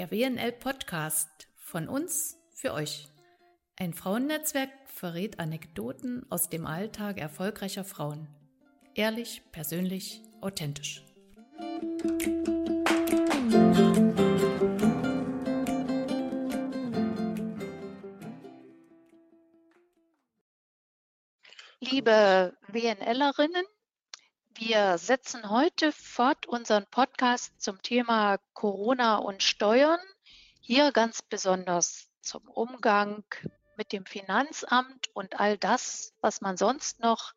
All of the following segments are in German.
der WNL Podcast von uns für euch. Ein Frauennetzwerk verrät Anekdoten aus dem Alltag erfolgreicher Frauen. Ehrlich, persönlich, authentisch. Liebe WNLerinnen, wir setzen heute fort unseren Podcast zum Thema Corona und Steuern. Hier ganz besonders zum Umgang mit dem Finanzamt und all das, was man sonst noch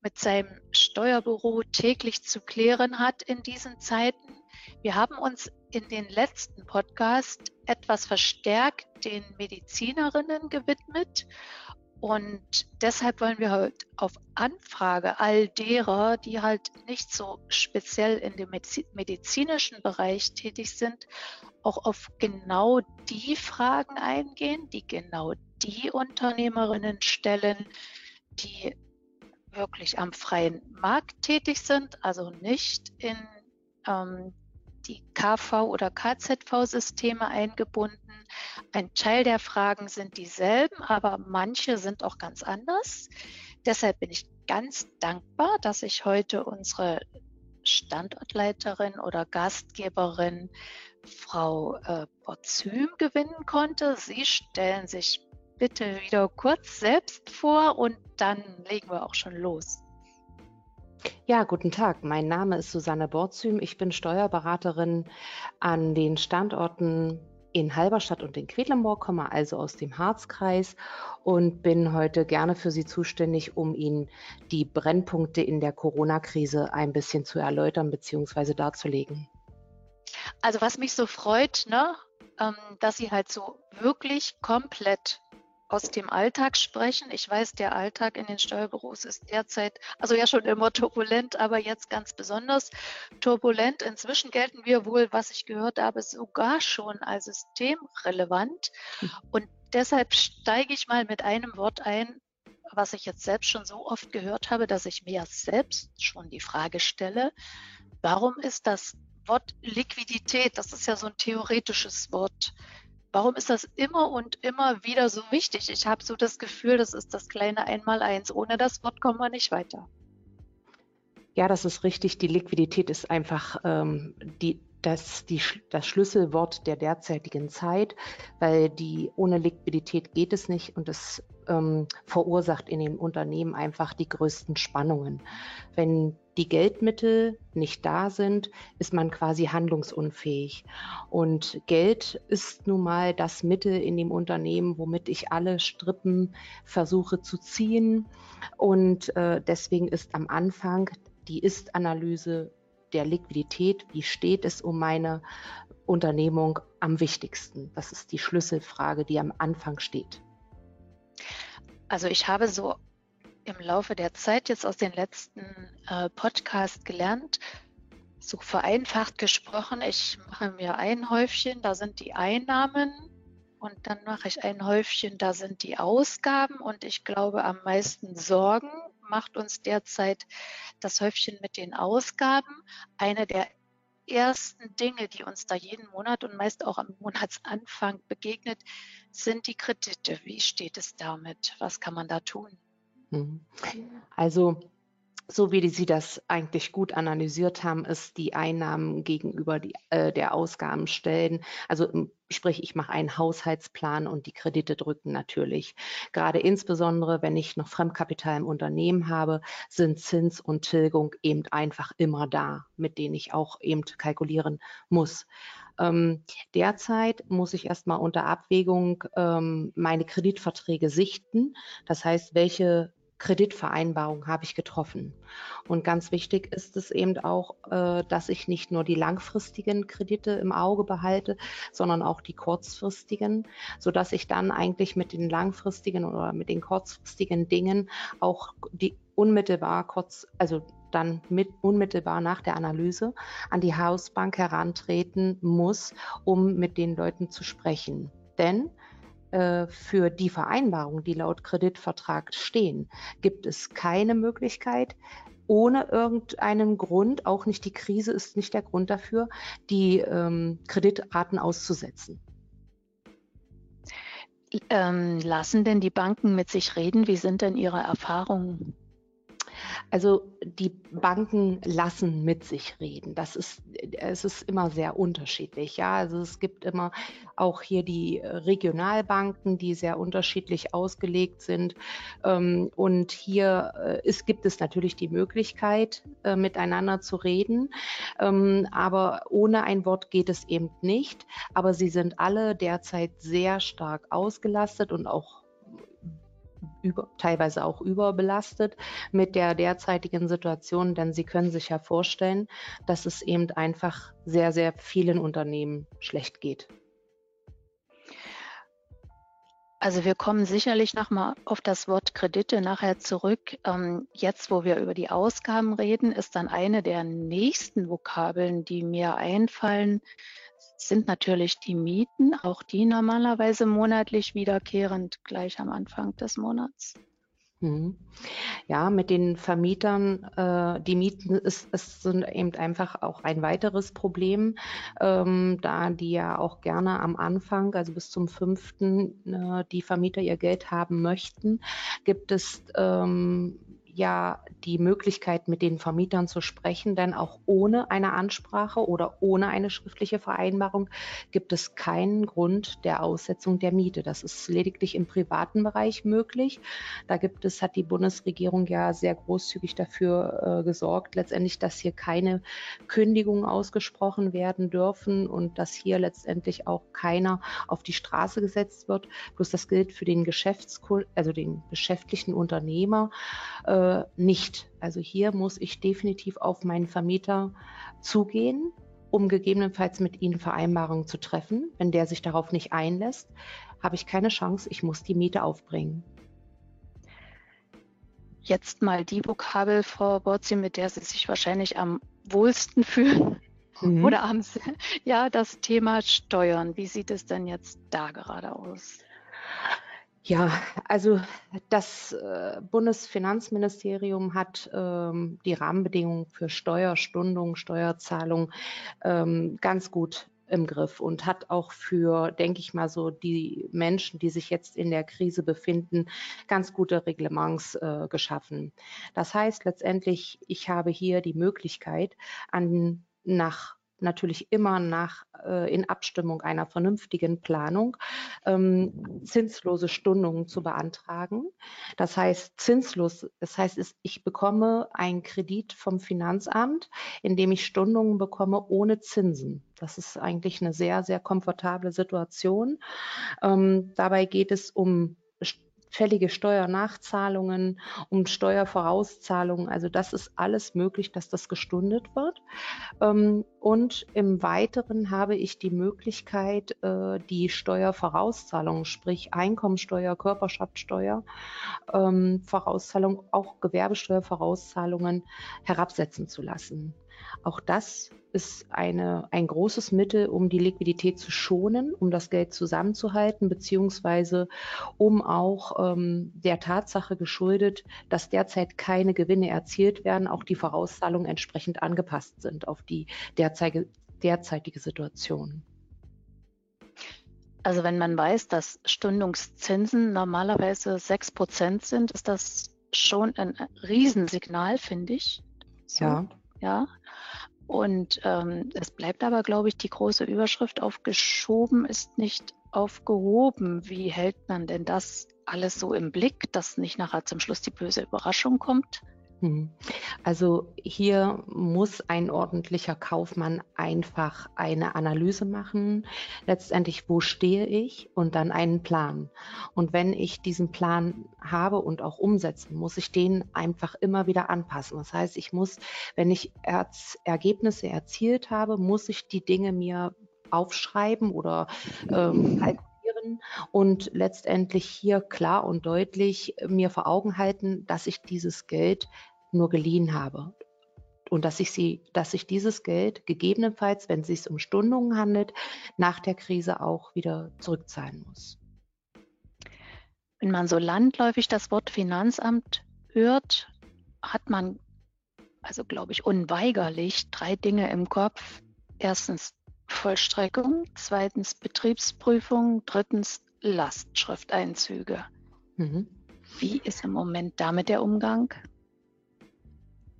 mit seinem Steuerbüro täglich zu klären hat in diesen Zeiten. Wir haben uns in den letzten Podcast etwas verstärkt den Medizinerinnen gewidmet und deshalb wollen wir heute auf Anfrage all derer, die halt nicht so speziell in dem medizinischen Bereich tätig sind, auch auf genau die Fragen eingehen, die genau die Unternehmerinnen stellen, die wirklich am freien Markt tätig sind, also nicht in ähm, die KV- oder KZV-Systeme eingebunden. Ein Teil der Fragen sind dieselben, aber manche sind auch ganz anders. Deshalb bin ich ganz dankbar, dass ich heute unsere Standortleiterin oder Gastgeberin Frau äh, Borzym gewinnen konnte. Sie stellen sich bitte wieder kurz selbst vor und dann legen wir auch schon los. Ja, guten Tag. Mein Name ist Susanne Borzüm. Ich bin Steuerberaterin an den Standorten in Halberstadt und in Quedlinburg, komme also aus dem Harzkreis und bin heute gerne für Sie zuständig, um Ihnen die Brennpunkte in der Corona-Krise ein bisschen zu erläutern bzw. darzulegen. Also was mich so freut, ne, ähm, dass Sie halt so wirklich komplett aus dem Alltag sprechen. Ich weiß, der Alltag in den Steuerbüros ist derzeit, also ja schon immer turbulent, aber jetzt ganz besonders turbulent. Inzwischen gelten wir wohl, was ich gehört habe, sogar schon als systemrelevant. Und deshalb steige ich mal mit einem Wort ein, was ich jetzt selbst schon so oft gehört habe, dass ich mir selbst schon die Frage stelle, warum ist das Wort Liquidität, das ist ja so ein theoretisches Wort, Warum ist das immer und immer wieder so wichtig? Ich habe so das Gefühl, das ist das kleine Einmaleins. Ohne das Wort kommen wir nicht weiter. Ja, das ist richtig. Die Liquidität ist einfach ähm, die, das, die, das Schlüsselwort der derzeitigen Zeit, weil die ohne Liquidität geht es nicht und es ähm, verursacht in den Unternehmen einfach die größten Spannungen. Wenn die Geldmittel nicht da sind, ist man quasi handlungsunfähig. Und Geld ist nun mal das Mittel in dem Unternehmen, womit ich alle Strippen versuche zu ziehen. Und äh, deswegen ist am Anfang die Ist-Analyse der Liquidität, wie steht es um meine Unternehmung am wichtigsten? Das ist die Schlüsselfrage, die am Anfang steht. Also ich habe so im Laufe der Zeit jetzt aus den letzten äh, Podcasts gelernt, so vereinfacht gesprochen, ich mache mir ein Häufchen, da sind die Einnahmen und dann mache ich ein Häufchen, da sind die Ausgaben und ich glaube am meisten Sorgen macht uns derzeit das Häufchen mit den Ausgaben. Eine der ersten Dinge, die uns da jeden Monat und meist auch am Monatsanfang begegnet, sind die Kredite. Wie steht es damit? Was kann man da tun? Mhm. Also so wie Sie das eigentlich gut analysiert haben, ist die Einnahmen gegenüber die, äh, der Ausgaben stellen. Also sprich, ich mache einen Haushaltsplan und die Kredite drücken natürlich. Gerade insbesondere, wenn ich noch Fremdkapital im Unternehmen habe, sind Zins und Tilgung eben einfach immer da, mit denen ich auch eben kalkulieren muss. Ähm, derzeit muss ich erstmal unter Abwägung ähm, meine Kreditverträge sichten. Das heißt, welche Kreditvereinbarung habe ich getroffen. Und ganz wichtig ist es eben auch, äh, dass ich nicht nur die langfristigen Kredite im Auge behalte, sondern auch die kurzfristigen, so dass ich dann eigentlich mit den langfristigen oder mit den kurzfristigen Dingen auch die unmittelbar kurz, also dann mit unmittelbar nach der Analyse an die Hausbank herantreten muss, um mit den Leuten zu sprechen. Denn äh, für die Vereinbarungen, die laut Kreditvertrag stehen, gibt es keine Möglichkeit, ohne irgendeinen Grund, auch nicht die Krise ist nicht der Grund dafür, die ähm, Kreditraten auszusetzen. Ähm, lassen denn die Banken mit sich reden? Wie sind denn Ihre Erfahrungen? Also die Banken lassen mit sich reden. Das ist, es ist immer sehr unterschiedlich. Ja, also es gibt immer auch hier die Regionalbanken, die sehr unterschiedlich ausgelegt sind. Ähm, und hier äh, ist, gibt es natürlich die Möglichkeit, äh, miteinander zu reden. Ähm, aber ohne ein Wort geht es eben nicht. Aber sie sind alle derzeit sehr stark ausgelastet und auch über, teilweise auch überbelastet mit der derzeitigen Situation, denn Sie können sich ja vorstellen, dass es eben einfach sehr, sehr vielen Unternehmen schlecht geht. Also wir kommen sicherlich nochmal auf das Wort Kredite nachher zurück. Ähm, jetzt, wo wir über die Ausgaben reden, ist dann eine der nächsten Vokabeln, die mir einfallen, sind natürlich die Mieten, auch die normalerweise monatlich wiederkehrend gleich am Anfang des Monats. Mhm. Ja, mit den Vermietern, äh, die Mieten ist, ist, sind eben einfach auch ein weiteres Problem, ähm, da die ja auch gerne am Anfang, also bis zum fünften, äh, die Vermieter ihr Geld haben möchten, gibt es ähm, ja die Möglichkeit, mit den Vermietern zu sprechen, denn auch ohne eine Ansprache oder ohne eine schriftliche Vereinbarung gibt es keinen Grund der Aussetzung der Miete. Das ist lediglich im privaten Bereich möglich. Da gibt es, hat die Bundesregierung ja sehr großzügig dafür äh, gesorgt, letztendlich, dass hier keine Kündigungen ausgesprochen werden dürfen und dass hier letztendlich auch keiner auf die Straße gesetzt wird. Bloß das gilt für den Geschäfts also den geschäftlichen Unternehmer. Äh, äh, nicht. Also hier muss ich definitiv auf meinen Vermieter zugehen, um gegebenenfalls mit ihnen Vereinbarungen zu treffen. Wenn der sich darauf nicht einlässt, habe ich keine Chance, ich muss die Miete aufbringen. Jetzt mal die Vokabel, Frau Borzi, mit der Sie sich wahrscheinlich am wohlsten fühlen. Mhm. Oder Sie, ja, das Thema Steuern. Wie sieht es denn jetzt da gerade aus? Ja, also das äh, Bundesfinanzministerium hat ähm, die Rahmenbedingungen für Steuerstundung, Steuerzahlung ähm, ganz gut im Griff und hat auch für, denke ich mal, so die Menschen, die sich jetzt in der Krise befinden, ganz gute Reglements äh, geschaffen. Das heißt letztendlich, ich habe hier die Möglichkeit, an nach natürlich immer nach äh, in Abstimmung einer vernünftigen Planung ähm, zinslose Stundungen zu beantragen. Das heißt zinslos, das heißt, ich bekomme einen Kredit vom Finanzamt, in dem ich Stundungen bekomme ohne Zinsen. Das ist eigentlich eine sehr, sehr komfortable Situation. Ähm, dabei geht es um fällige Steuernachzahlungen, um Steuervorauszahlungen. Also das ist alles möglich, dass das gestundet wird. Ähm, und im Weiteren habe ich die Möglichkeit, äh, die Steuervorauszahlungen, sprich Einkommensteuer, Körperschaftssteuer, ähm, Vorauszahlung, auch Gewerbesteuervorauszahlungen herabsetzen zu lassen. Auch das ist eine, ein großes Mittel, um die Liquidität zu schonen, um das Geld zusammenzuhalten, beziehungsweise um auch ähm, der Tatsache geschuldet, dass derzeit keine Gewinne erzielt werden, auch die Vorauszahlungen entsprechend angepasst sind auf die derzeitige, derzeitige Situation. Also wenn man weiß, dass Stundungszinsen normalerweise 6 Prozent sind, ist das schon ein Riesensignal, finde ich. So. Ja. Ja. Und ähm, es bleibt aber, glaube ich, die große Überschrift aufgeschoben ist nicht aufgehoben. Wie hält man denn das alles so im Blick, dass nicht nachher zum Schluss die böse Überraschung kommt? Hm. Also hier muss ein ordentlicher Kaufmann einfach eine Analyse machen, letztendlich, wo stehe ich und dann einen Plan. Und wenn ich diesen Plan habe und auch umsetzen, muss ich den einfach immer wieder anpassen. Das heißt, ich muss, wenn ich Ergebnisse erzielt habe, muss ich die Dinge mir aufschreiben oder ähm, und letztendlich hier klar und deutlich mir vor Augen halten, dass ich dieses Geld nur geliehen habe und dass ich sie, dass ich dieses Geld gegebenenfalls, wenn es sich um Stundungen handelt, nach der Krise auch wieder zurückzahlen muss. Wenn man so landläufig das Wort Finanzamt hört, hat man also glaube ich, unweigerlich drei Dinge im Kopf. Erstens Vollstreckung, zweitens Betriebsprüfung, drittens Lastschrifteinzüge. Mhm. Wie ist im Moment damit der Umgang?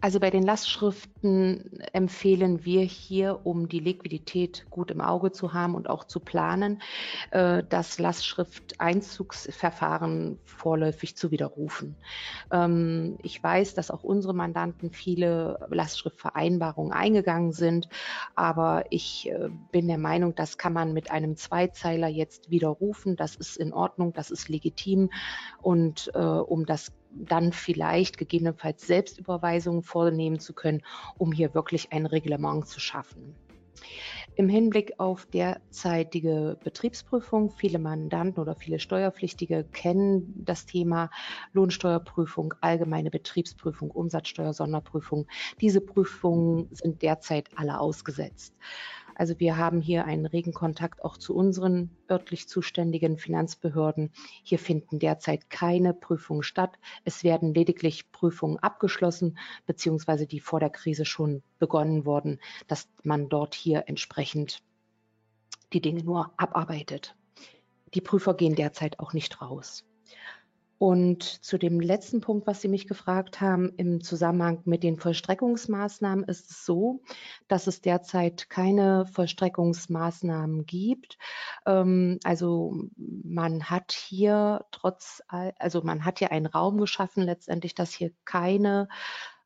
Also bei den Lastschriften empfehlen wir hier, um die Liquidität gut im Auge zu haben und auch zu planen, äh, das Lastschrifteinzugsverfahren vorläufig zu widerrufen. Ähm, ich weiß, dass auch unsere Mandanten viele Lastschriftvereinbarungen eingegangen sind, aber ich äh, bin der Meinung, das kann man mit einem Zweizeiler jetzt widerrufen. Das ist in Ordnung, das ist legitim und äh, um das dann vielleicht gegebenenfalls Selbstüberweisungen vornehmen zu können, um hier wirklich ein Reglement zu schaffen. Im Hinblick auf derzeitige Betriebsprüfung, viele Mandanten oder viele Steuerpflichtige kennen das Thema Lohnsteuerprüfung, allgemeine Betriebsprüfung, Umsatzsteuer, Sonderprüfung. Diese Prüfungen sind derzeit alle ausgesetzt. Also wir haben hier einen regen Kontakt auch zu unseren örtlich zuständigen Finanzbehörden. Hier finden derzeit keine Prüfungen statt. Es werden lediglich Prüfungen abgeschlossen, beziehungsweise die vor der Krise schon begonnen wurden, dass man dort hier entsprechend die Dinge nur abarbeitet. Die Prüfer gehen derzeit auch nicht raus. Und zu dem letzten Punkt, was Sie mich gefragt haben, im Zusammenhang mit den Vollstreckungsmaßnahmen ist es so, dass es derzeit keine Vollstreckungsmaßnahmen gibt. Ähm, also man hat hier trotz, also man hat hier einen Raum geschaffen, letztendlich, dass hier keine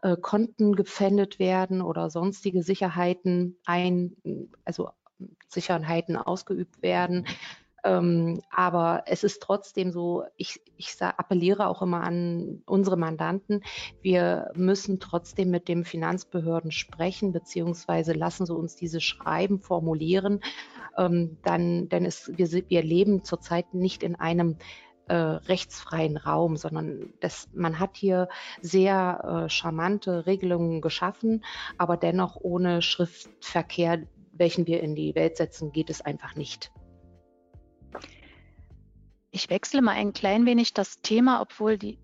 äh, Konten gepfändet werden oder sonstige Sicherheiten ein, also Sicherheiten ausgeübt werden. Ähm, aber es ist trotzdem so, ich, ich appelliere auch immer an unsere Mandanten, wir müssen trotzdem mit den Finanzbehörden sprechen, beziehungsweise lassen sie uns diese Schreiben formulieren. Ähm, dann, denn es, wir, wir leben zurzeit nicht in einem äh, rechtsfreien Raum, sondern das, man hat hier sehr äh, charmante Regelungen geschaffen, aber dennoch ohne Schriftverkehr, welchen wir in die Welt setzen, geht es einfach nicht. Ich wechsle mal ein klein wenig das Thema, obwohl die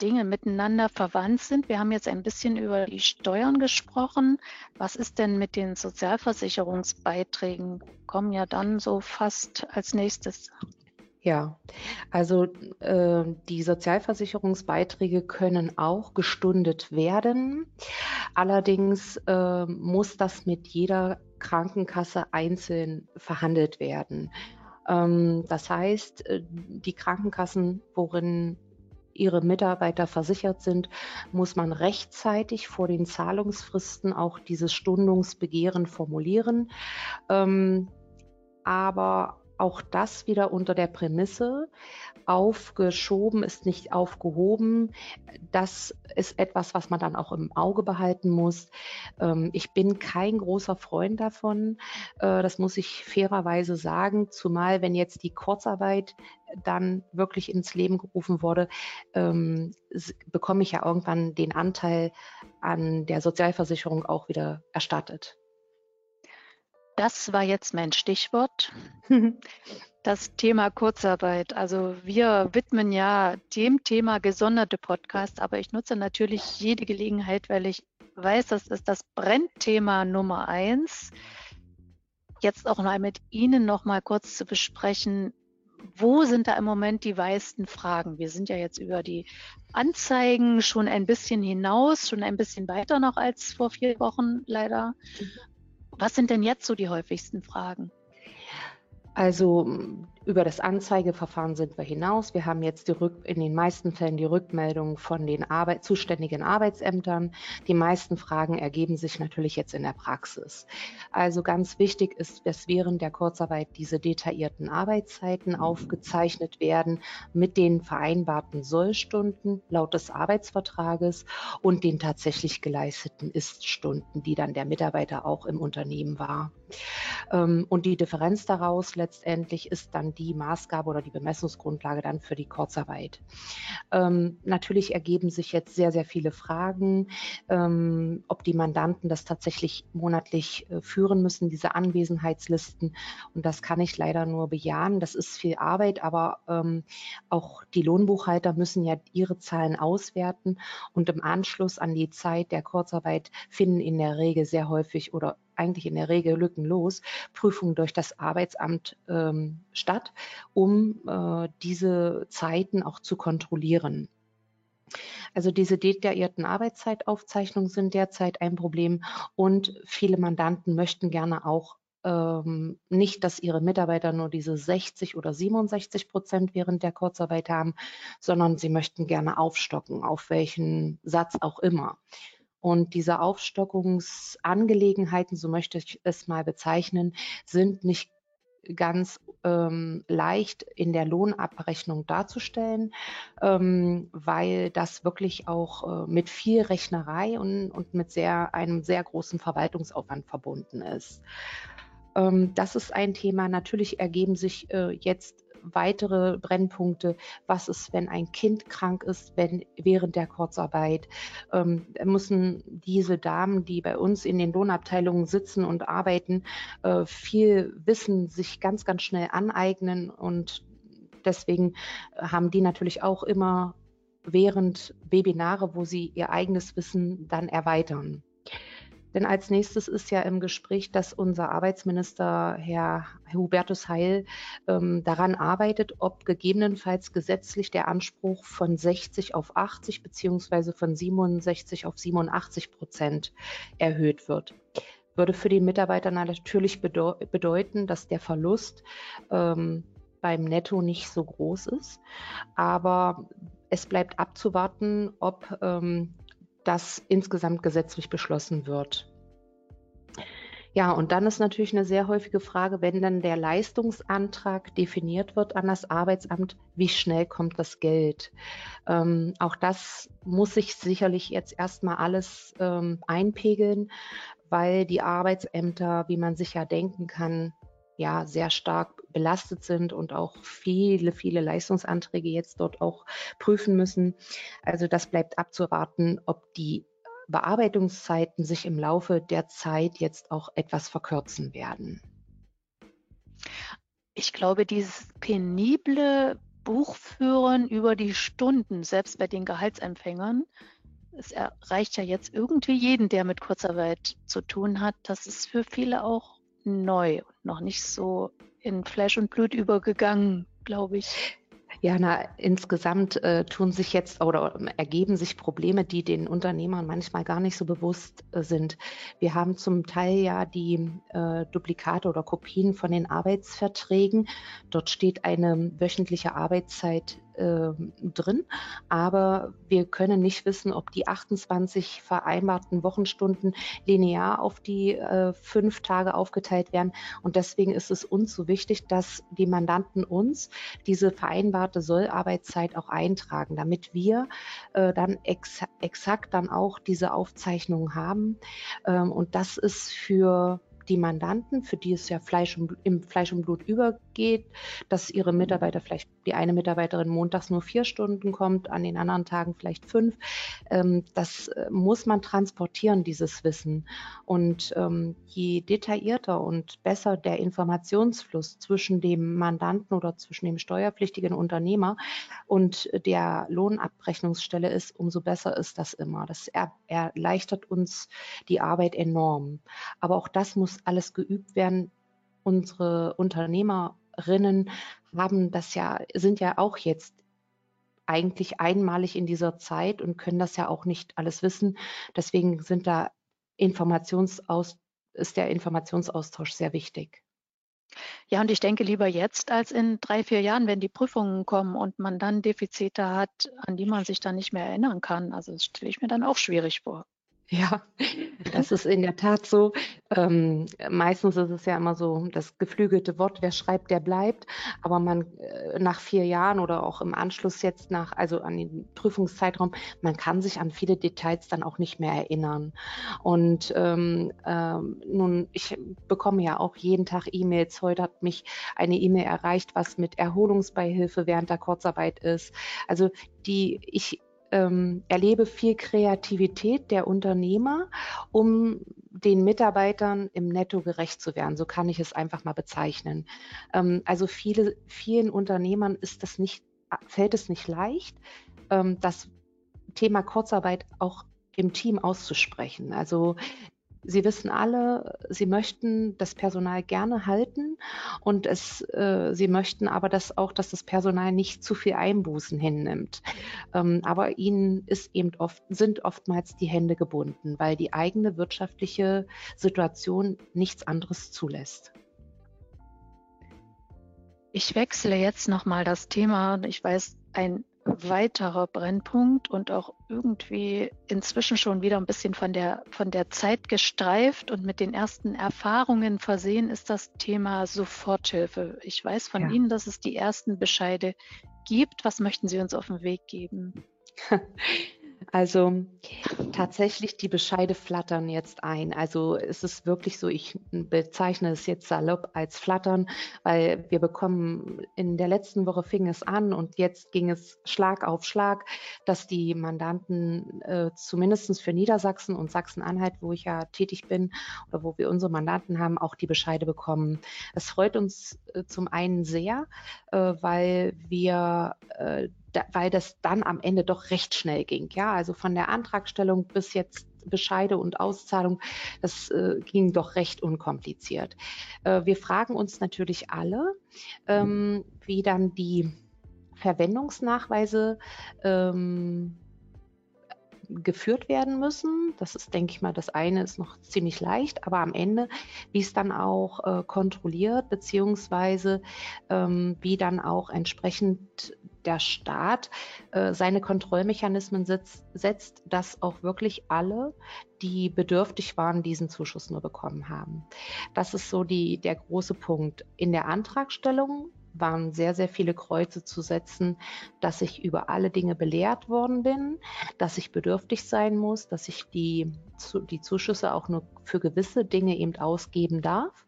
Dinge miteinander verwandt sind. Wir haben jetzt ein bisschen über die Steuern gesprochen. Was ist denn mit den Sozialversicherungsbeiträgen? Kommen ja dann so fast als nächstes. Ja, also äh, die Sozialversicherungsbeiträge können auch gestundet werden. Allerdings äh, muss das mit jeder Krankenkasse einzeln verhandelt werden. Ähm, das heißt, äh, die Krankenkassen, worin ihre Mitarbeiter versichert sind, muss man rechtzeitig vor den Zahlungsfristen auch dieses Stundungsbegehren formulieren. Ähm, aber auch das wieder unter der Prämisse, aufgeschoben ist nicht aufgehoben. Das ist etwas, was man dann auch im Auge behalten muss. Ähm, ich bin kein großer Freund davon. Äh, das muss ich fairerweise sagen. Zumal, wenn jetzt die Kurzarbeit dann wirklich ins Leben gerufen wurde, ähm, bekomme ich ja irgendwann den Anteil an der Sozialversicherung auch wieder erstattet. Das war jetzt mein Stichwort. Das Thema Kurzarbeit. Also wir widmen ja dem Thema gesonderte Podcasts, aber ich nutze natürlich jede Gelegenheit, weil ich weiß, das ist das Brennthema Nummer eins. Jetzt auch mal mit Ihnen noch mal kurz zu besprechen, wo sind da im Moment die meisten Fragen? Wir sind ja jetzt über die Anzeigen schon ein bisschen hinaus, schon ein bisschen weiter noch als vor vier Wochen leider. Was sind denn jetzt so die häufigsten Fragen? Also über das Anzeigeverfahren sind wir hinaus. Wir haben jetzt in den meisten Fällen die Rückmeldung von den Arbeit, zuständigen Arbeitsämtern. Die meisten Fragen ergeben sich natürlich jetzt in der Praxis. Also ganz wichtig ist, dass während der Kurzarbeit diese detaillierten Arbeitszeiten aufgezeichnet werden mit den vereinbarten Sollstunden laut des Arbeitsvertrages und den tatsächlich geleisteten Iststunden, die dann der Mitarbeiter auch im Unternehmen war. Ähm, und die Differenz daraus letztendlich ist dann die Maßgabe oder die Bemessungsgrundlage dann für die Kurzarbeit. Ähm, natürlich ergeben sich jetzt sehr, sehr viele Fragen, ähm, ob die Mandanten das tatsächlich monatlich äh, führen müssen, diese Anwesenheitslisten. Und das kann ich leider nur bejahen. Das ist viel Arbeit, aber ähm, auch die Lohnbuchhalter müssen ja ihre Zahlen auswerten und im Anschluss an die Zeit der Kurzarbeit finden in der Regel sehr häufig oder eigentlich in der Regel lückenlos Prüfungen durch das Arbeitsamt ähm, statt, um äh, diese Zeiten auch zu kontrollieren. Also diese detaillierten Arbeitszeitaufzeichnungen sind derzeit ein Problem und viele Mandanten möchten gerne auch ähm, nicht, dass ihre Mitarbeiter nur diese 60 oder 67 Prozent während der Kurzarbeit haben, sondern sie möchten gerne aufstocken, auf welchen Satz auch immer. Und diese Aufstockungsangelegenheiten, so möchte ich es mal bezeichnen, sind nicht ganz ähm, leicht in der Lohnabrechnung darzustellen, ähm, weil das wirklich auch äh, mit viel Rechnerei und, und mit sehr, einem sehr großen Verwaltungsaufwand verbunden ist. Ähm, das ist ein Thema. Natürlich ergeben sich äh, jetzt weitere Brennpunkte. Was ist, wenn ein Kind krank ist, wenn während der Kurzarbeit? Ähm, müssen diese Damen, die bei uns in den Lohnabteilungen sitzen und arbeiten, äh, viel Wissen sich ganz, ganz schnell aneignen und deswegen haben die natürlich auch immer während Webinare, wo sie ihr eigenes Wissen dann erweitern. Denn als nächstes ist ja im Gespräch, dass unser Arbeitsminister, Herr Hubertus Heil, ähm, daran arbeitet, ob gegebenenfalls gesetzlich der Anspruch von 60 auf 80 beziehungsweise von 67 auf 87 Prozent erhöht wird würde für die Mitarbeiter natürlich bedeu bedeuten, dass der Verlust ähm, beim Netto nicht so groß ist. Aber es bleibt abzuwarten, ob ähm, das insgesamt gesetzlich beschlossen wird. Ja, und dann ist natürlich eine sehr häufige Frage, wenn dann der Leistungsantrag definiert wird an das Arbeitsamt, wie schnell kommt das Geld? Ähm, auch das muss sich sicherlich jetzt erstmal alles ähm, einpegeln, weil die Arbeitsämter, wie man sich ja denken kann, ja sehr stark belastet sind und auch viele, viele Leistungsanträge jetzt dort auch prüfen müssen. Also das bleibt abzuwarten, ob die Bearbeitungszeiten sich im Laufe der Zeit jetzt auch etwas verkürzen werden. Ich glaube, dieses penible Buchführen über die Stunden, selbst bei den Gehaltsempfängern, es erreicht ja jetzt irgendwie jeden, der mit Kurzarbeit zu tun hat. Das ist für viele auch neu und noch nicht so in Fleisch und Blut übergegangen, glaube ich. Ja, na, insgesamt äh, tun sich jetzt oder ergeben sich Probleme, die den Unternehmern manchmal gar nicht so bewusst äh, sind. Wir haben zum Teil ja die äh, Duplikate oder Kopien von den Arbeitsverträgen. Dort steht eine wöchentliche Arbeitszeit äh, drin, aber wir können nicht wissen, ob die 28 vereinbarten Wochenstunden linear auf die äh, fünf Tage aufgeteilt werden. Und deswegen ist es uns so wichtig, dass die Mandanten uns diese vereinbarte Sollarbeitszeit auch eintragen, damit wir äh, dann ex exakt dann auch diese Aufzeichnungen haben. Ähm, und das ist für die Mandanten, für die es ja Fleisch und, im Fleisch und Blut übergeht, dass ihre Mitarbeiter vielleicht die eine Mitarbeiterin montags nur vier Stunden kommt, an den anderen Tagen vielleicht fünf. Ähm, das äh, muss man transportieren, dieses Wissen. Und ähm, je detaillierter und besser der Informationsfluss zwischen dem Mandanten oder zwischen dem steuerpflichtigen Unternehmer und der Lohnabrechnungsstelle ist, umso besser ist das immer. Das erleichtert uns die Arbeit enorm. Aber auch das muss alles geübt werden. Unsere Unternehmerinnen haben das ja, sind ja auch jetzt eigentlich einmalig in dieser Zeit und können das ja auch nicht alles wissen. Deswegen sind da Informationsaus ist der Informationsaustausch sehr wichtig. Ja, und ich denke lieber jetzt als in drei, vier Jahren, wenn die Prüfungen kommen und man dann Defizite hat, an die man sich dann nicht mehr erinnern kann. Also das stelle ich mir dann auch schwierig vor. Ja, das ist in der Tat so. Ähm, meistens ist es ja immer so das geflügelte Wort, wer schreibt, der bleibt. Aber man äh, nach vier Jahren oder auch im Anschluss jetzt nach, also an den Prüfungszeitraum, man kann sich an viele Details dann auch nicht mehr erinnern. Und ähm, ähm, nun, ich bekomme ja auch jeden Tag E-Mails. Heute hat mich eine E-Mail erreicht, was mit Erholungsbeihilfe während der Kurzarbeit ist. Also die, ich ähm, erlebe viel Kreativität der Unternehmer, um den Mitarbeitern im Netto gerecht zu werden. So kann ich es einfach mal bezeichnen. Ähm, also viele, vielen Unternehmern ist das nicht, fällt es nicht leicht, ähm, das Thema Kurzarbeit auch im Team auszusprechen. Also Sie wissen alle, Sie möchten das Personal gerne halten und es, äh, Sie möchten aber dass auch, dass das Personal nicht zu viel Einbußen hinnimmt. Ähm, aber Ihnen ist eben oft, sind oftmals die Hände gebunden, weil die eigene wirtschaftliche Situation nichts anderes zulässt. Ich wechsle jetzt nochmal das Thema. Ich weiß, ein weiterer Brennpunkt und auch irgendwie inzwischen schon wieder ein bisschen von der, von der Zeit gestreift und mit den ersten Erfahrungen versehen ist das Thema Soforthilfe. Ich weiß von ja. Ihnen, dass es die ersten Bescheide gibt. Was möchten Sie uns auf den Weg geben? Also tatsächlich, die Bescheide flattern jetzt ein. Also es ist wirklich so, ich bezeichne es jetzt salopp als Flattern, weil wir bekommen, in der letzten Woche fing es an und jetzt ging es Schlag auf Schlag, dass die Mandanten äh, zumindest für Niedersachsen und Sachsen-Anhalt, wo ich ja tätig bin oder wo wir unsere Mandanten haben, auch die Bescheide bekommen. Es freut uns äh, zum einen sehr, äh, weil wir äh, da, weil das dann am Ende doch recht schnell ging. Ja, also von der Antragstellung bis jetzt Bescheide und Auszahlung, das äh, ging doch recht unkompliziert. Äh, wir fragen uns natürlich alle, ähm, wie dann die Verwendungsnachweise ähm, geführt werden müssen. Das ist, denke ich mal, das eine ist noch ziemlich leicht, aber am Ende, wie es dann auch äh, kontrolliert, beziehungsweise ähm, wie dann auch entsprechend der Staat äh, seine Kontrollmechanismen setzt, setzt, dass auch wirklich alle, die bedürftig waren, diesen Zuschuss nur bekommen haben. Das ist so die, der große Punkt. In der Antragstellung waren sehr, sehr viele Kreuze zu setzen, dass ich über alle Dinge belehrt worden bin, dass ich bedürftig sein muss, dass ich die, die Zuschüsse auch nur für gewisse Dinge eben ausgeben darf.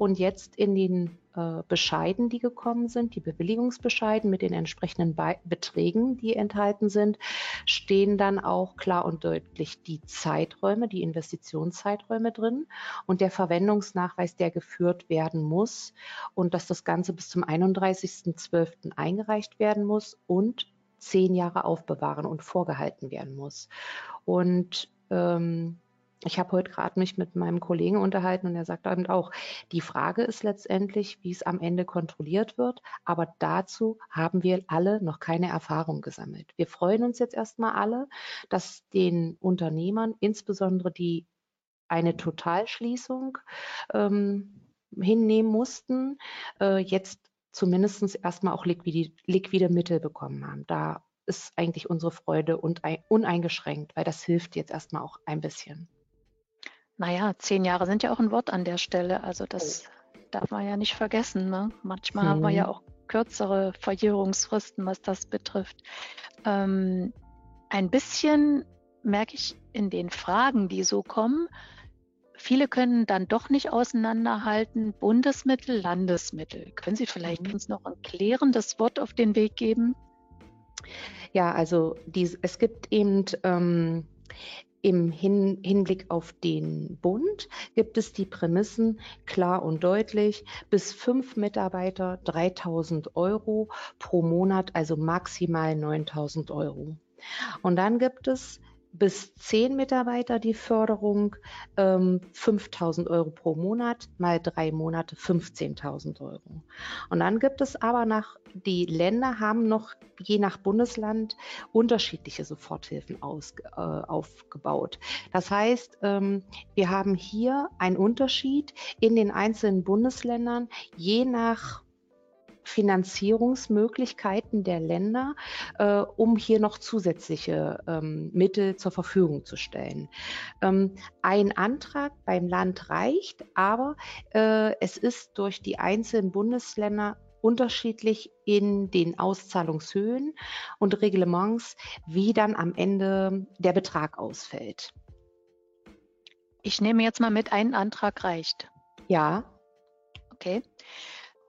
Und jetzt in den äh, Bescheiden, die gekommen sind, die Bewilligungsbescheiden mit den entsprechenden Be Beträgen, die enthalten sind, stehen dann auch klar und deutlich die Zeiträume, die Investitionszeiträume drin und der Verwendungsnachweis, der geführt werden muss und dass das Ganze bis zum 31.12. eingereicht werden muss und zehn Jahre aufbewahren und vorgehalten werden muss. Und ähm, ich habe heute gerade mich mit meinem Kollegen unterhalten und er sagt eben auch, die Frage ist letztendlich, wie es am Ende kontrolliert wird, aber dazu haben wir alle noch keine Erfahrung gesammelt. Wir freuen uns jetzt erstmal alle, dass den Unternehmern, insbesondere die eine Totalschließung ähm, hinnehmen mussten, äh, jetzt zumindest erstmal auch liquide, liquide Mittel bekommen haben. Da ist eigentlich unsere Freude uneingeschränkt, weil das hilft jetzt erstmal auch ein bisschen. Naja, zehn Jahre sind ja auch ein Wort an der Stelle. Also das darf man ja nicht vergessen. Ne? Manchmal mhm. haben wir ja mhm. auch kürzere Verjährungsfristen, was das betrifft. Ähm, ein bisschen merke ich in den Fragen, die so kommen, viele können dann doch nicht auseinanderhalten, Bundesmittel, Landesmittel. Können Sie vielleicht mhm. uns noch ein klärendes Wort auf den Weg geben? Ja, also die, es gibt eben ähm, im Hin Hinblick auf den Bund gibt es die Prämissen klar und deutlich. Bis fünf Mitarbeiter 3000 Euro pro Monat, also maximal 9000 Euro. Und dann gibt es bis zehn Mitarbeiter die Förderung ähm, 5.000 Euro pro Monat, mal drei Monate 15.000 Euro. Und dann gibt es aber nach, die Länder haben noch je nach Bundesland unterschiedliche Soforthilfen aus, äh, aufgebaut. Das heißt, ähm, wir haben hier einen Unterschied in den einzelnen Bundesländern je nach Finanzierungsmöglichkeiten der Länder, äh, um hier noch zusätzliche ähm, Mittel zur Verfügung zu stellen. Ähm, ein Antrag beim Land reicht, aber äh, es ist durch die einzelnen Bundesländer unterschiedlich in den Auszahlungshöhen und Reglements, wie dann am Ende der Betrag ausfällt. Ich nehme jetzt mal mit, ein Antrag reicht. Ja. Okay.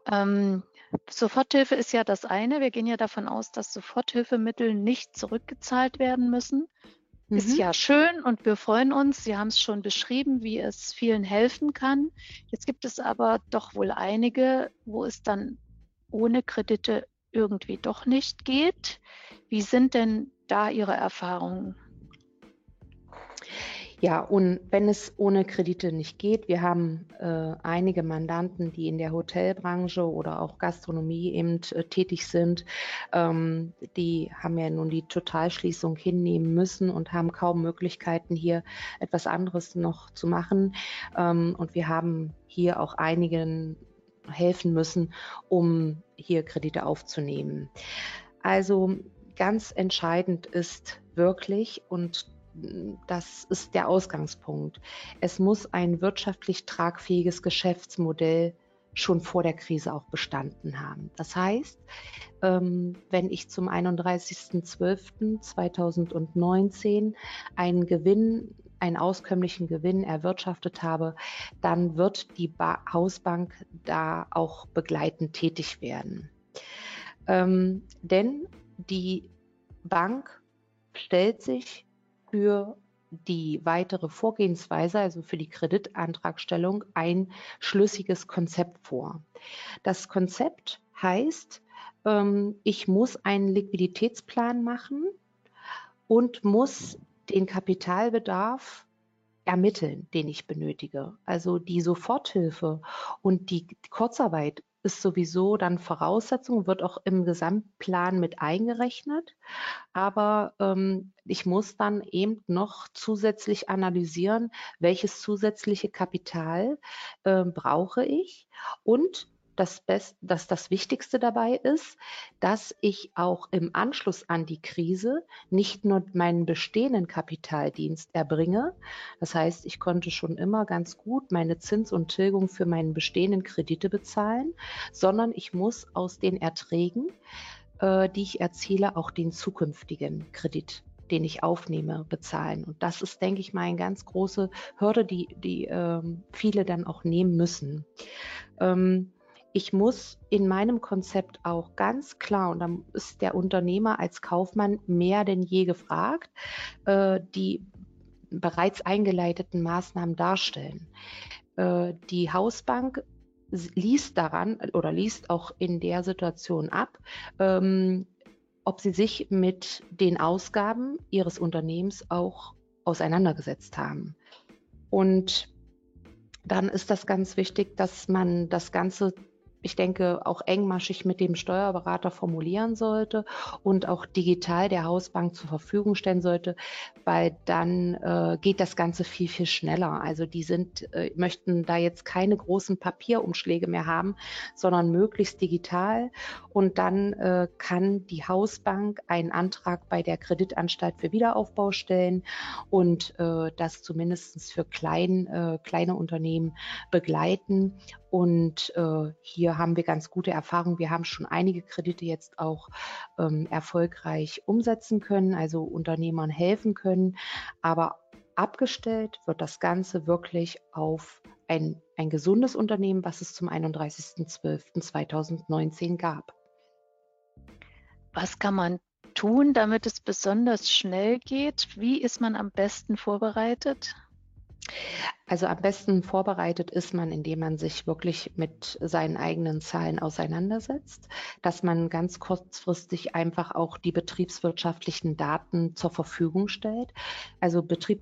Ähm, Soforthilfe ist ja das eine. Wir gehen ja davon aus, dass Soforthilfemittel nicht zurückgezahlt werden müssen. Mhm. Ist ja schön und wir freuen uns. Sie haben es schon beschrieben, wie es vielen helfen kann. Jetzt gibt es aber doch wohl einige, wo es dann ohne Kredite irgendwie doch nicht geht. Wie sind denn da Ihre Erfahrungen? Ja, und wenn es ohne Kredite nicht geht, wir haben äh, einige Mandanten, die in der Hotelbranche oder auch Gastronomie eben äh, tätig sind, ähm, die haben ja nun die Totalschließung hinnehmen müssen und haben kaum Möglichkeiten, hier etwas anderes noch zu machen. Ähm, und wir haben hier auch einigen helfen müssen, um hier Kredite aufzunehmen. Also ganz entscheidend ist wirklich, und das ist der Ausgangspunkt, es muss ein wirtschaftlich tragfähiges Geschäftsmodell schon vor der Krise auch bestanden haben. Das heißt, ähm, wenn ich zum 31.12.2019 einen Gewinn einen auskömmlichen Gewinn erwirtschaftet habe, dann wird die ba Hausbank da auch begleitend tätig werden. Ähm, denn die Bank stellt sich für die weitere Vorgehensweise, also für die Kreditantragstellung, ein schlüssiges Konzept vor. Das Konzept heißt, ähm, ich muss einen Liquiditätsplan machen und muss den Kapitalbedarf ermitteln, den ich benötige. Also die Soforthilfe und die Kurzarbeit ist sowieso dann Voraussetzung, wird auch im Gesamtplan mit eingerechnet. Aber ähm, ich muss dann eben noch zusätzlich analysieren, welches zusätzliche Kapital äh, brauche ich und das, Best, dass das Wichtigste dabei ist, dass ich auch im Anschluss an die Krise nicht nur meinen bestehenden Kapitaldienst erbringe. Das heißt, ich konnte schon immer ganz gut meine Zins und Tilgung für meinen bestehenden Kredite bezahlen, sondern ich muss aus den Erträgen, äh, die ich erziele, auch den zukünftigen Kredit den ich aufnehme, bezahlen. Und das ist, denke ich mal, eine ganz große Hürde, die, die ähm, viele dann auch nehmen müssen. Ähm, ich muss in meinem Konzept auch ganz klar, und dann ist der Unternehmer als Kaufmann mehr denn je gefragt, äh, die bereits eingeleiteten Maßnahmen darstellen. Äh, die Hausbank liest daran oder liest auch in der Situation ab, ähm, ob sie sich mit den Ausgaben ihres Unternehmens auch auseinandergesetzt haben. Und dann ist das ganz wichtig, dass man das Ganze ich denke, auch engmaschig mit dem Steuerberater formulieren sollte und auch digital der Hausbank zur Verfügung stellen sollte, weil dann äh, geht das Ganze viel, viel schneller. Also die sind, äh, möchten da jetzt keine großen Papierumschläge mehr haben, sondern möglichst digital. Und dann äh, kann die Hausbank einen Antrag bei der Kreditanstalt für Wiederaufbau stellen und äh, das zumindest für klein, äh, kleine Unternehmen begleiten und äh, hier haben wir ganz gute Erfahrungen. Wir haben schon einige Kredite jetzt auch ähm, erfolgreich umsetzen können, also Unternehmern helfen können. Aber abgestellt wird das Ganze wirklich auf ein, ein gesundes Unternehmen, was es zum 31.12.2019 gab. Was kann man tun, damit es besonders schnell geht? Wie ist man am besten vorbereitet? Also am besten vorbereitet ist man, indem man sich wirklich mit seinen eigenen Zahlen auseinandersetzt, dass man ganz kurzfristig einfach auch die betriebswirtschaftlichen Daten zur Verfügung stellt. Also Betrieb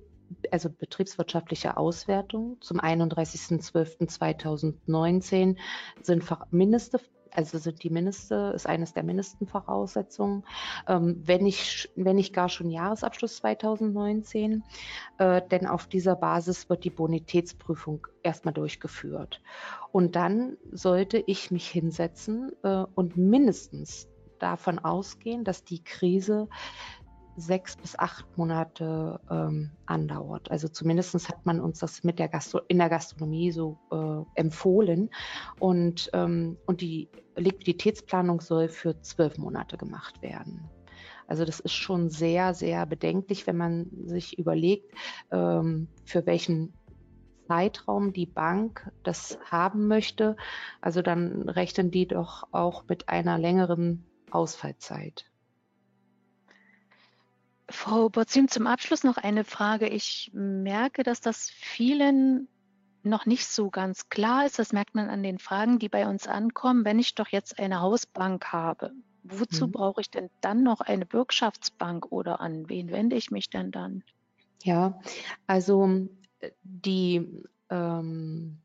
also betriebswirtschaftliche Auswertung zum 31.12.2019 sind Mindest, also sind die Mindeste, ist eines der mindesten Voraussetzungen. Ähm, wenn, nicht, wenn nicht gar schon Jahresabschluss 2019, äh, denn auf dieser Basis wird die Bonitätsprüfung erstmal durchgeführt. Und dann sollte ich mich hinsetzen äh, und mindestens davon ausgehen, dass die Krise sechs bis acht Monate ähm, andauert. Also zumindest hat man uns das mit der Gastro in der Gastronomie so äh, empfohlen. Und, ähm, und die Liquiditätsplanung soll für zwölf Monate gemacht werden. Also das ist schon sehr, sehr bedenklich, wenn man sich überlegt, ähm, für welchen Zeitraum die Bank das haben möchte. Also dann rechnen die doch auch mit einer längeren Ausfallzeit. Frau Borzim, zum Abschluss noch eine Frage. Ich merke, dass das vielen noch nicht so ganz klar ist. Das merkt man an den Fragen, die bei uns ankommen. Wenn ich doch jetzt eine Hausbank habe, wozu mhm. brauche ich denn dann noch eine Bürgschaftsbank oder an wen wende ich mich denn dann? Ja, also die, ähm,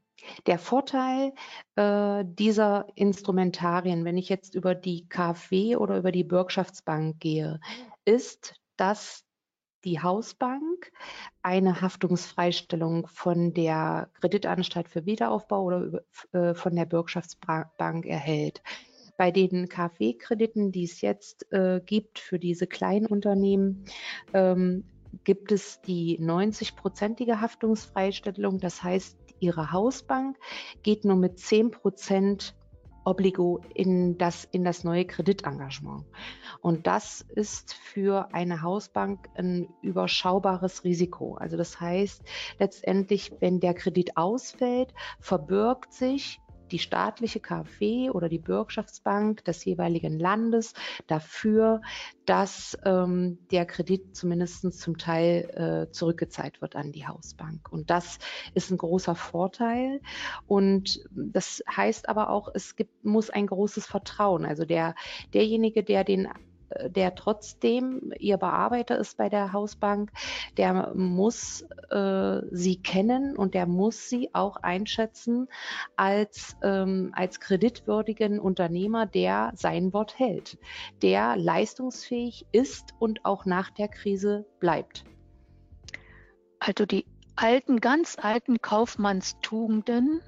der Vorteil äh, dieser Instrumentarien, wenn ich jetzt über die KfW oder über die Bürgschaftsbank gehe, ist, dass die Hausbank eine Haftungsfreistellung von der Kreditanstalt für Wiederaufbau oder äh, von der Bürgschaftsbank erhält. Bei den KfW-Krediten, die es jetzt äh, gibt für diese kleinen Unternehmen, ähm, gibt es die 90-prozentige Haftungsfreistellung. Das heißt, Ihre Hausbank geht nur mit 10 Prozent Obligo in das, in das neue Kreditengagement. Und das ist für eine Hausbank ein überschaubares Risiko. Also das heißt, letztendlich, wenn der Kredit ausfällt, verbirgt sich die staatliche KfW oder die Bürgschaftsbank des jeweiligen Landes dafür, dass ähm, der Kredit zumindest zum Teil äh, zurückgezahlt wird an die Hausbank. Und das ist ein großer Vorteil. Und das heißt aber auch, es gibt, muss ein großes Vertrauen. Also der, derjenige, der den der trotzdem ihr Bearbeiter ist bei der Hausbank, der muss äh, sie kennen und der muss sie auch einschätzen als, ähm, als kreditwürdigen Unternehmer, der sein Wort hält, der leistungsfähig ist und auch nach der Krise bleibt. Also die alten, ganz alten Kaufmannstugenden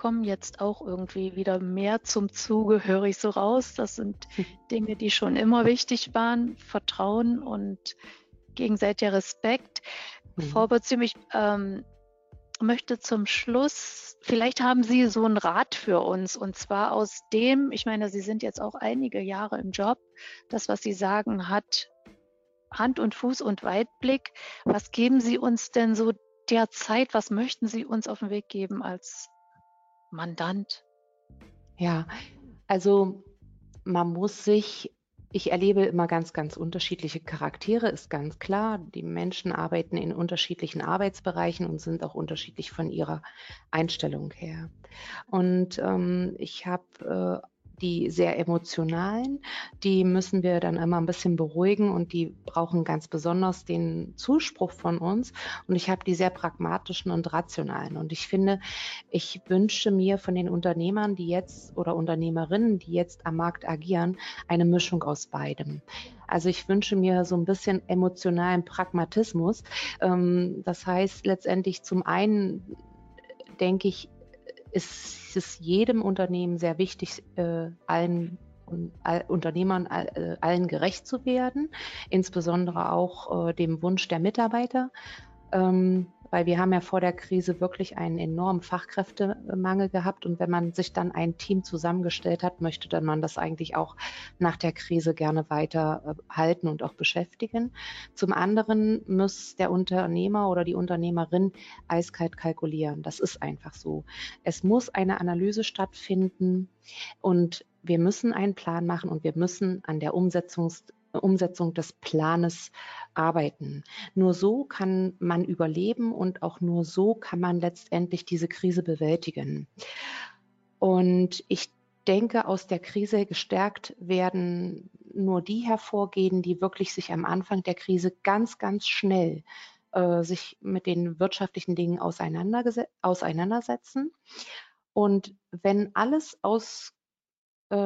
kommen jetzt auch irgendwie wieder mehr zum Zuge, höre ich so raus. Das sind Dinge, die schon immer wichtig waren. Vertrauen und gegenseitiger Respekt. Mhm. Frau Bezüm, ich ähm, möchte zum Schluss, vielleicht haben Sie so einen Rat für uns und zwar aus dem, ich meine, Sie sind jetzt auch einige Jahre im Job. Das, was Sie sagen, hat Hand und Fuß und Weitblick. Was geben Sie uns denn so derzeit? Was möchten Sie uns auf den Weg geben als Mandant? Ja, also man muss sich, ich erlebe immer ganz, ganz unterschiedliche Charaktere, ist ganz klar. Die Menschen arbeiten in unterschiedlichen Arbeitsbereichen und sind auch unterschiedlich von ihrer Einstellung her. Und ähm, ich habe äh, die sehr emotionalen, die müssen wir dann immer ein bisschen beruhigen und die brauchen ganz besonders den Zuspruch von uns. Und ich habe die sehr pragmatischen und rationalen. Und ich finde, ich wünsche mir von den Unternehmern, die jetzt oder Unternehmerinnen, die jetzt am Markt agieren, eine Mischung aus beidem. Also ich wünsche mir so ein bisschen emotionalen Pragmatismus. Ähm, das heißt letztendlich zum einen denke ich, ist es jedem Unternehmen sehr wichtig, äh, allen all, Unternehmern äh, allen gerecht zu werden, insbesondere auch äh, dem Wunsch der Mitarbeiter. Ähm, weil wir haben ja vor der Krise wirklich einen enormen Fachkräftemangel gehabt und wenn man sich dann ein Team zusammengestellt hat, möchte dann man das eigentlich auch nach der Krise gerne weiter äh, halten und auch beschäftigen. Zum anderen muss der Unternehmer oder die Unternehmerin eiskalt kalkulieren. Das ist einfach so. Es muss eine Analyse stattfinden und wir müssen einen Plan machen und wir müssen an der Umsetzungs Umsetzung des Planes arbeiten. Nur so kann man überleben und auch nur so kann man letztendlich diese Krise bewältigen. Und ich denke, aus der Krise gestärkt werden nur die hervorgehen, die wirklich sich am Anfang der Krise ganz, ganz schnell äh, sich mit den wirtschaftlichen Dingen auseinandersetzen. Und wenn alles aus äh,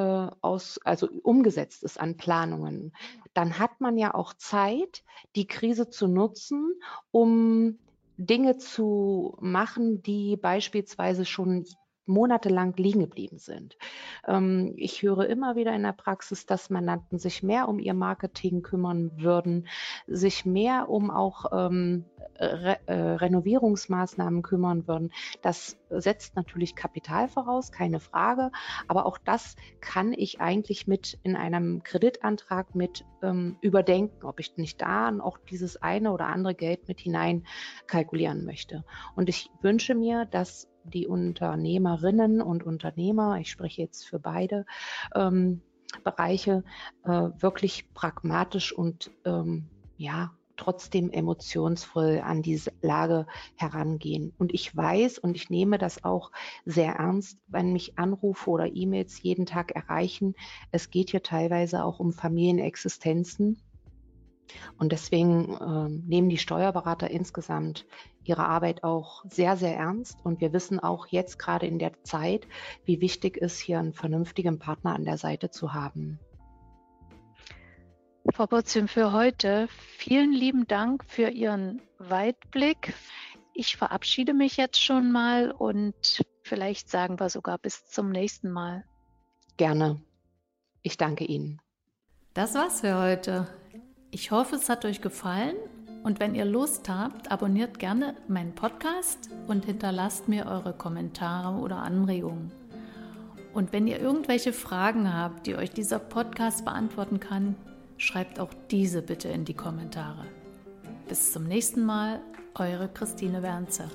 aus, also umgesetzt ist an Planungen, dann hat man ja auch Zeit, die Krise zu nutzen, um Dinge zu machen, die beispielsweise schon monatelang liegen geblieben sind. Ähm, ich höre immer wieder in der Praxis, dass Mandanten sich mehr um ihr Marketing kümmern würden, sich mehr um auch ähm, Re äh, Renovierungsmaßnahmen kümmern würden. Das setzt natürlich Kapital voraus, keine Frage. Aber auch das kann ich eigentlich mit in einem Kreditantrag mit ähm, überdenken, ob ich nicht da auch dieses eine oder andere Geld mit hinein kalkulieren möchte. Und ich wünsche mir, dass die Unternehmerinnen und Unternehmer, ich spreche jetzt für beide ähm, Bereiche, äh, wirklich pragmatisch und ähm, ja, trotzdem emotionsvoll an diese Lage herangehen. Und ich weiß und ich nehme das auch sehr ernst, wenn mich Anrufe oder E-Mails jeden Tag erreichen. Es geht hier teilweise auch um Familienexistenzen und deswegen äh, nehmen die Steuerberater insgesamt ihre Arbeit auch sehr, sehr ernst. Und wir wissen auch jetzt gerade in der Zeit, wie wichtig es hier einen vernünftigen Partner an der Seite zu haben. Frau Botzim, für heute vielen lieben Dank für Ihren Weitblick. Ich verabschiede mich jetzt schon mal und vielleicht sagen wir sogar bis zum nächsten Mal. Gerne. Ich danke Ihnen. Das war's für heute. Ich hoffe, es hat euch gefallen und wenn ihr Lust habt, abonniert gerne meinen Podcast und hinterlasst mir eure Kommentare oder Anregungen. Und wenn ihr irgendwelche Fragen habt, die euch dieser Podcast beantworten kann, schreibt auch diese bitte in die Kommentare. Bis zum nächsten Mal, eure Christine Wernzer.